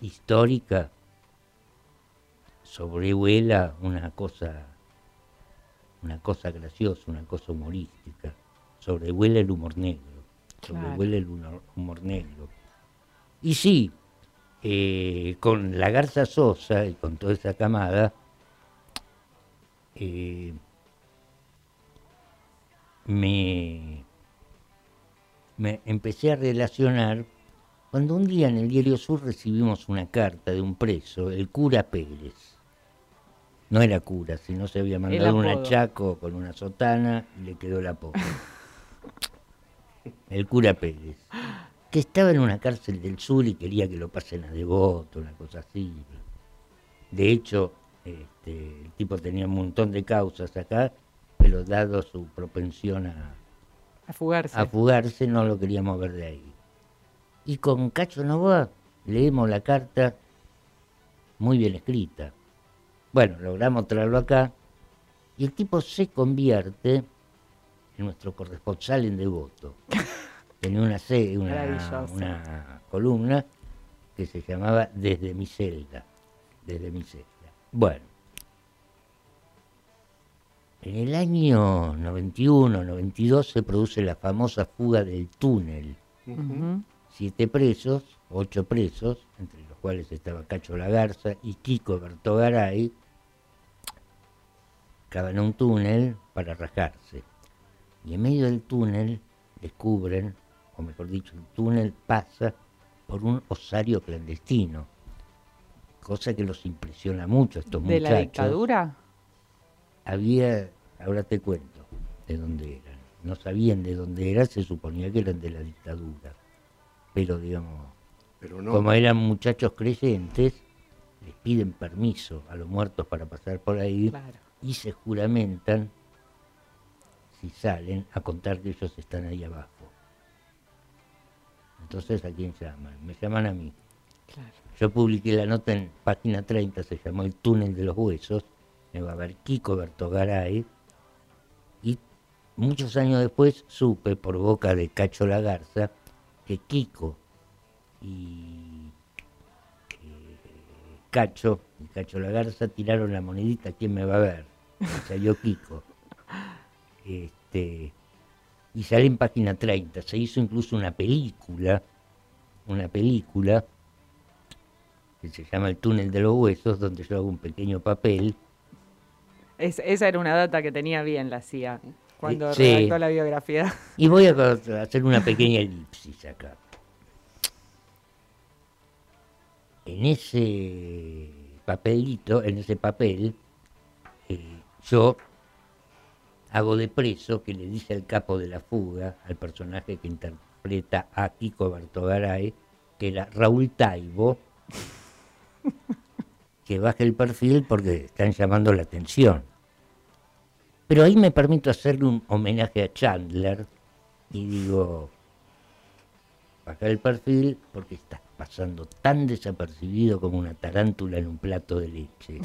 histórica, sobrevuela una cosa, una cosa graciosa, una cosa humorística, sobrevuela el humor negro, Claro. sobrevuela el humor, humor negro. Y sí, eh, con la Garza Sosa y con toda esa camada, eh, me, me empecé a relacionar cuando un día en el Diario Sur recibimos una carta de un preso, el cura Pérez. No era cura, sino se había mandado un achaco con una sotana y le quedó el apodo. el cura Pérez. Que estaba en una cárcel del sur y quería que lo pasen a devoto, una cosa así. De hecho, este, el tipo tenía un montón de causas acá, dado su propensión a, A fugarse. a fugarse, no lo queríamos ver de ahí. Y con Cacho Novoa leemos la carta muy bien escrita. Bueno, logramos traerlo acá y el tipo se convierte en nuestro corresponsal en Devoto. Tenía una, una, una columna que se llamaba Desde mi celda. Desde mi celda. Bueno, en el año 91, 92 se produce la famosa fuga del túnel. Siete presos, ocho presos, entre los cuales estaba Cacho Lagarza y Kiko Bertogaray, cavan un túnel para rajarse. Y en medio del túnel descubren, o mejor dicho, el túnel pasa por un osario clandestino, cosa que los impresiona mucho a estos ¿De la muchachos dictadura? Había, ahora te cuento de dónde eran. No sabían de dónde eran, se suponía que eran de la dictadura. Pero digamos, Pero no. como eran muchachos creyentes, les piden permiso a los muertos para pasar por ahí Claro. y se juramentan, si salen, a contar que ellos están ahí abajo. Entonces, ¿a quién llaman? Me llaman a mí. Claro. Yo publiqué la nota en página 30, se llamó El túnel de los huesos, va a ver Kiko Bertogaray, y muchos años después supe por boca de Cacho Lagarza que Kiko y Cacho y Cacho Lagarza tiraron la monedita, ¿quién me va a ver? Y salió Kiko. Este, y sale en página 30, se hizo incluso una película, una película que se llama El túnel de los huesos, donde yo hago un pequeño papel. Es- esa era una data que tenía bien la CIA cuando sí. redactó la biografía. Y voy a hacer una pequeña elipsis acá. En ese papelito, en ese papel, eh, yo hago de preso que le dice al capo de la fuga, al personaje que interpreta a Kiko Bertogaray, que era Raúl Taibo, que baje el perfil porque están llamando la atención. Pero ahí me permito hacerle un homenaje a Chandler y digo, bajar el perfil porque estás pasando tan desapercibido como una tarántula en un plato de leche.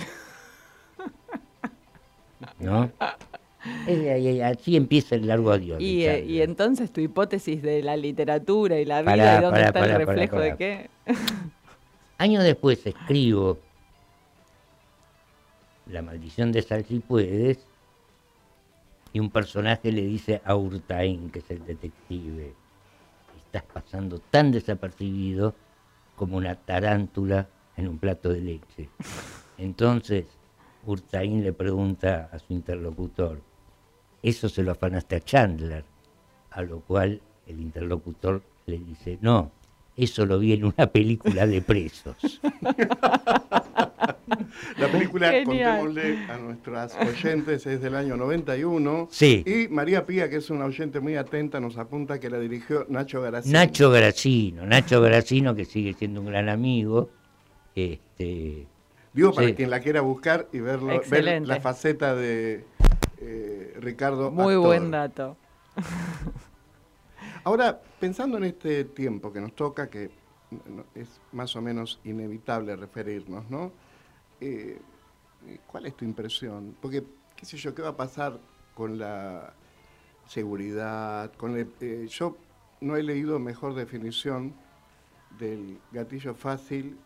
¿No? Así empieza el largo adiós. Y, eh, y entonces tu hipótesis de la literatura y la vida Pará, y dónde pará, está pará, el reflejo de qué. Años después escribo La maldición de Salsipuedes y un personaje le dice a Urtaín, que es el detective, estás pasando tan desapercibido como una tarántula en un plato de leche. Entonces Urtaín le pregunta a su interlocutor, eso se lo afanaste a Chandler, a lo cual el interlocutor le dice, no, eso lo vi en una película de presos. La película, Genial. contémosle a nuestras oyentes, es del año 91. Sí. Y María Pía, que es una oyente muy atenta, nos apunta que la dirigió Nacho Garacini. Nacho Gracino, Nacho Gracino que sigue siendo un gran amigo. Este, Digo, para sí. quien la quiera buscar y verlo, ver Excelente. la faceta de eh, Ricardo. Muy actor. buen dato. Ahora, pensando en este tiempo que nos toca, que es más o menos inevitable referirnos, ¿no? Eh, ¿Cuál es tu impresión? Porque, qué sé yo, ¿qué va a pasar con la seguridad? Eh, yo no he leído mejor definición del gatillo fácil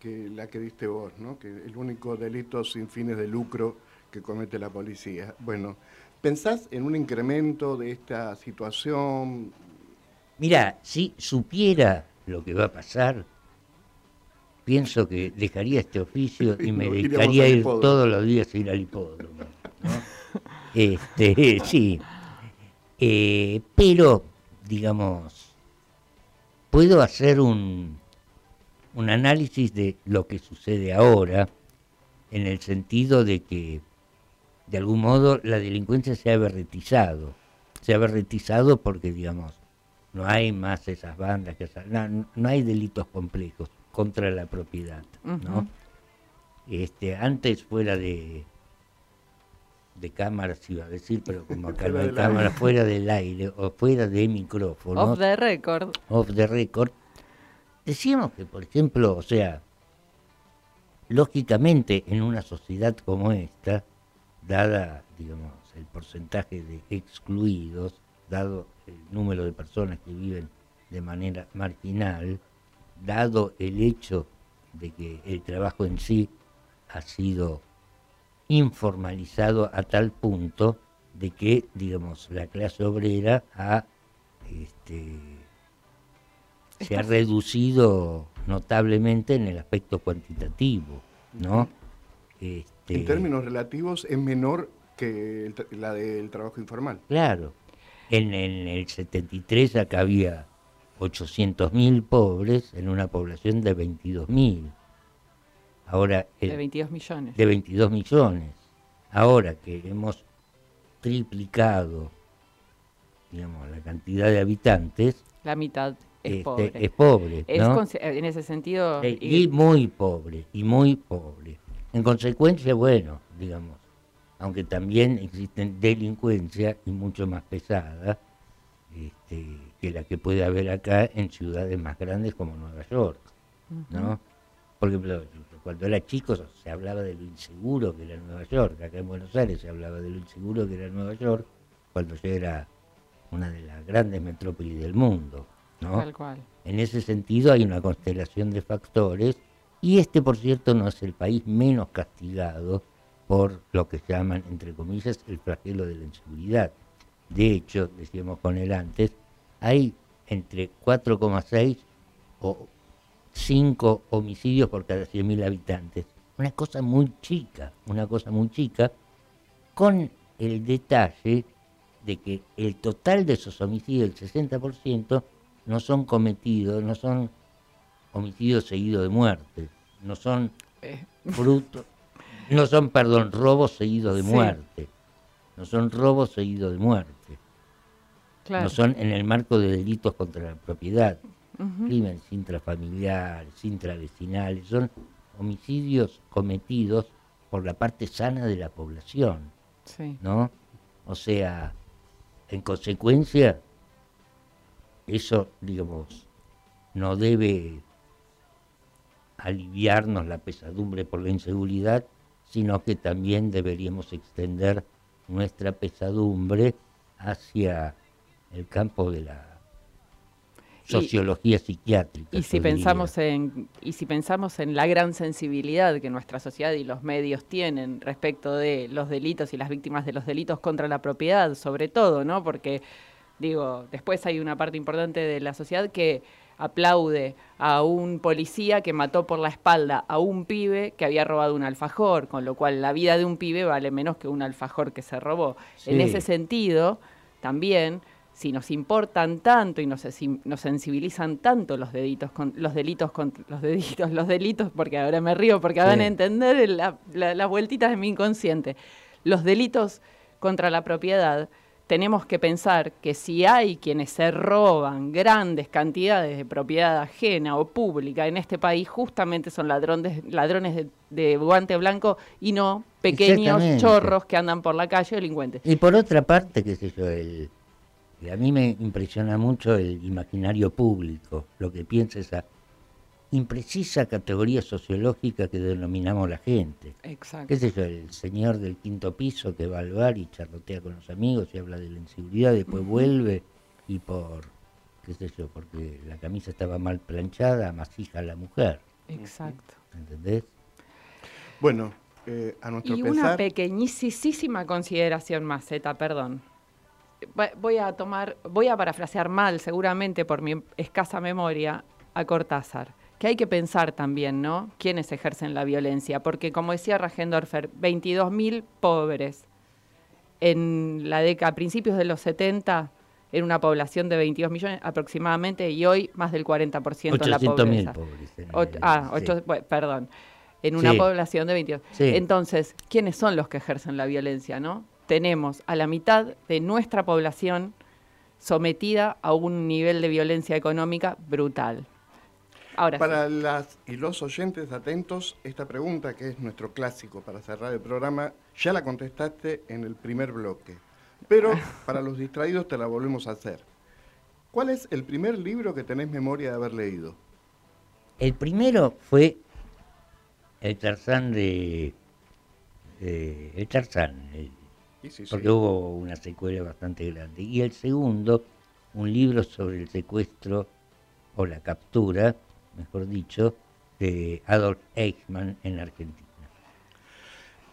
que la que diste vos, ¿no? Que el único delito sin fines de lucro que comete la policía. Bueno, ¿pensás en un incremento de esta situación? Mira, si supiera lo que va a pasar, pienso que dejaría este oficio y me dedicaría a ir todos los días a ir al hipódromo. ¿no? Este, sí. Eh, pero, digamos, puedo hacer un, un análisis de lo que sucede ahora, en el sentido de que, de algún modo, la delincuencia se ha berretizado. Se ha berretizado porque, digamos, no hay más esas bandas, que esas- no, no hay delitos complejos contra la propiedad, ¿no? Este, antes fuera de de cámaras iba a decir, pero como acá no Fuera hay aire. fuera del aire o fuera de micrófonos, Off the record. off the record, decíamos que, por ejemplo, o sea, lógicamente en una sociedad como esta, dada, digamos, el porcentaje de excluidos, dado el número de personas que viven de manera marginal, dado el hecho de que el trabajo en sí ha sido informalizado a tal punto de que, digamos, la clase obrera ha, este, se ha reducido notablemente en el aspecto cuantitativo, ¿no? Este, En términos relativos es menor que el la del trabajo informal. Claro. En, en el 73 acá había 800.000 pobres en una población de 22.000. Ahora el- De 22 millones. de 22 millones. Ahora que hemos triplicado, digamos, la cantidad de habitantes, La mitad es este, pobre. es pobre, en ese sentido. Eh, y- y muy pobre, y muy pobre. En consecuencia, bueno, digamos, aunque también existen delincuencia y mucho más pesada este, que la que puede haber acá en ciudades más grandes como Nueva York, ¿no? Ujú. Por ejemplo, cuando era chico se hablaba de lo inseguro que era Nueva York, acá en Buenos Aires se hablaba de lo inseguro que era Nueva York, cuando ya era una de las grandes metrópolis del mundo, ¿no? Tal cual. En ese sentido hay una constelación de factores y este, por cierto, no es el país menos castigado por lo que llaman, entre comillas, el flagelo de la inseguridad. De hecho, decíamos con él antes, hay entre 4,6 o 5 homicidios por cada 100.000 habitantes. Una cosa muy chica, una cosa muy chica, con el detalle de que el total de esos homicidios, el 60%, no son cometidos, no son homicidios seguidos de muerte, no son Eh. fruto, no son, perdón, robos seguidos de Sí. muerte, no son robos seguidos de muerte, Claro. no son en el marco de delitos contra la propiedad, Ujú. crímenes intrafamiliares, intravecinales, son homicidios cometidos por la parte sana de la población, Sí. ¿no? O sea, en consecuencia, eso, digamos, no debe aliviarnos la pesadumbre por la inseguridad, sino que también deberíamos extender nuestra pesadumbre hacia el campo de la Y- sociología psiquiátrica. Y si diría. pensamos en y si pensamos en la gran sensibilidad que nuestra sociedad y los medios tienen respecto de los delitos y las víctimas de los delitos contra la propiedad, sobre todo, ¿no? Porque digo, después hay una parte importante de la sociedad que aplaude a un policía que mató por la espalda a un pibe que había robado un alfajor, con lo cual la vida de un pibe vale menos que un alfajor que se robó. En ese sentido, también, si nos importan tanto y nos, nos sensibilizan tanto los delitos, con, los delitos, con, los delitos, los delitos, porque ahora me río, porque Sí. van a entender la- la- las vueltitas de mi inconsciente. Los delitos contra la propiedad, tenemos que pensar que si hay quienes se roban grandes cantidades de propiedad ajena o pública en este país, justamente son ladrones, ladrones de, de guante blanco y no pequeños chorros que andan por la calle delincuentes. Y por otra parte, qué sé yo, el, y a mí me impresiona mucho el imaginario público, lo que piensa esa imprecisa categoría sociológica que denominamos la gente. Exacto. ¿Qué sé yo? El señor del quinto piso que va al bar y charlotea con los amigos y habla de la inseguridad, después vuelve y por, qué sé yo, porque la camisa estaba mal planchada, amasija a la mujer. Exacto. ¿Entendés? Bueno, eh, a nuestro Y una pequeñísima consideración más, Zeta, perdón. Voy a tomar, voy a parafrasear mal, seguramente por mi escasa memoria, a Cortázar. Que hay que pensar también, ¿no? ¿Quiénes ejercen la violencia? Porque, como decía Ragendorfer, 22.000 pobres en la década, a principios de los 70, en una población de 22 millones aproximadamente, y hoy más del 40% en la 800.000 pobreza. pobres ah, sí. bueno, perdón. En una Sí. población de 22. Sí. Entonces, ¿quiénes son los que ejercen la violencia, no? Tenemos a la mitad de nuestra población sometida a un nivel de violencia económica brutal. Ahora sí. para las y los oyentes atentos, esta pregunta que es nuestro clásico para cerrar el programa, ya la contestaste en el primer bloque. Pero para los distraídos te la volvemos a hacer. ¿Cuál es el primer libro que tenés memoria de haber leído? El primero fue el Tarzán de... de- el Tarzán, el- sí, sí. porque hubo una secuela bastante grande. Y el segundo, un libro sobre el secuestro o la captura, mejor dicho, de Adolf Eichmann en Argentina.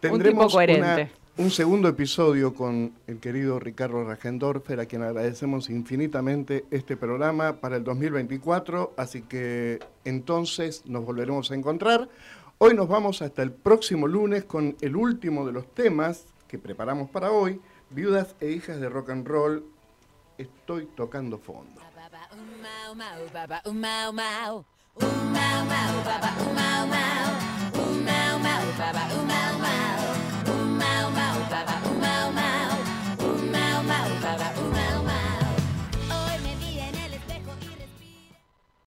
Tendremos coherente. una- un segundo episodio con el querido Ricardo Ragendorfer, a quien agradecemos infinitamente este programa para el 2024, así que entonces nos volveremos a encontrar. Hoy nos vamos hasta el próximo lunes con el último de los temas que preparamos para hoy, Viudas e Hijas de Rock and Roll, estoy tocando fondo.